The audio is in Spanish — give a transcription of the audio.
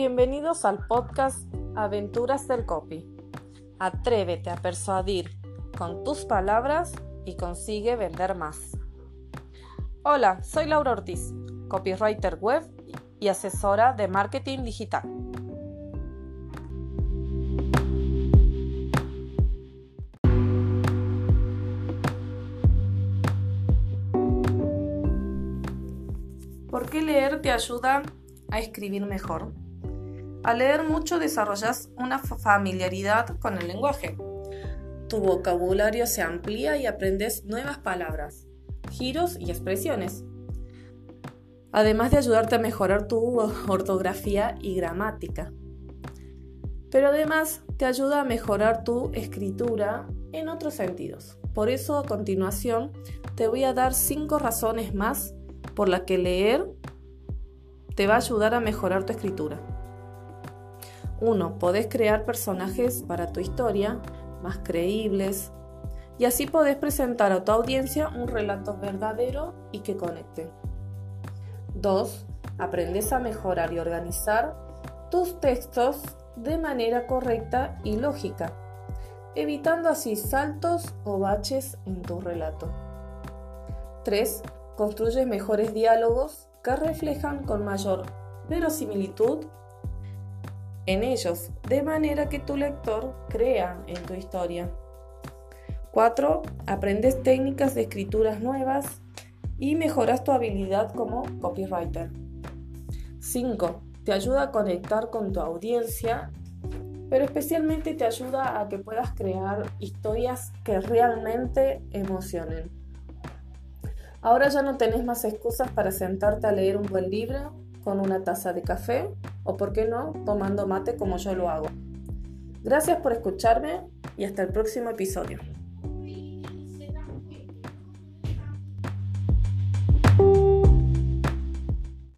Bienvenidos al podcast Aventuras del Copy. Atrévete a persuadir con tus palabras y consigue vender más. Hola, soy Laura Ortiz, copywriter web y asesora de marketing digital. ¿Por qué leer te ayuda a escribir mejor? Al leer mucho desarrollas una familiaridad con el lenguaje. Tu vocabulario se amplía y aprendes nuevas palabras, giros y expresiones. Además de ayudarte a mejorar tu ortografía y gramática. Pero además te ayuda a mejorar tu escritura en otros sentidos. Por eso a continuación te voy a dar cinco razones más por la que leer te va a ayudar a mejorar tu escritura. 1. Podés crear personajes para tu historia más creíbles y así podés presentar a tu audiencia un relato verdadero y que conecte. 2. Aprendes a mejorar y organizar tus textos de manera correcta y lógica, evitando así saltos o baches en tu relato. 3 construyes mejores diálogos que reflejan con mayor verosimilitud en ellos, de manera que tu lector crea en tu historia. 4. Aprendes técnicas de escrituras nuevas y mejoras tu habilidad como copywriter. 5. Te ayuda a conectar con tu audiencia, pero especialmente te ayuda a que puedas crear historias que realmente emocionen. Ahora ya no tenés más excusas para sentarte a leer un buen libro con una taza de café o, por qué no, tomando mate como yo lo hago. Gracias por escucharme y hasta el próximo episodio.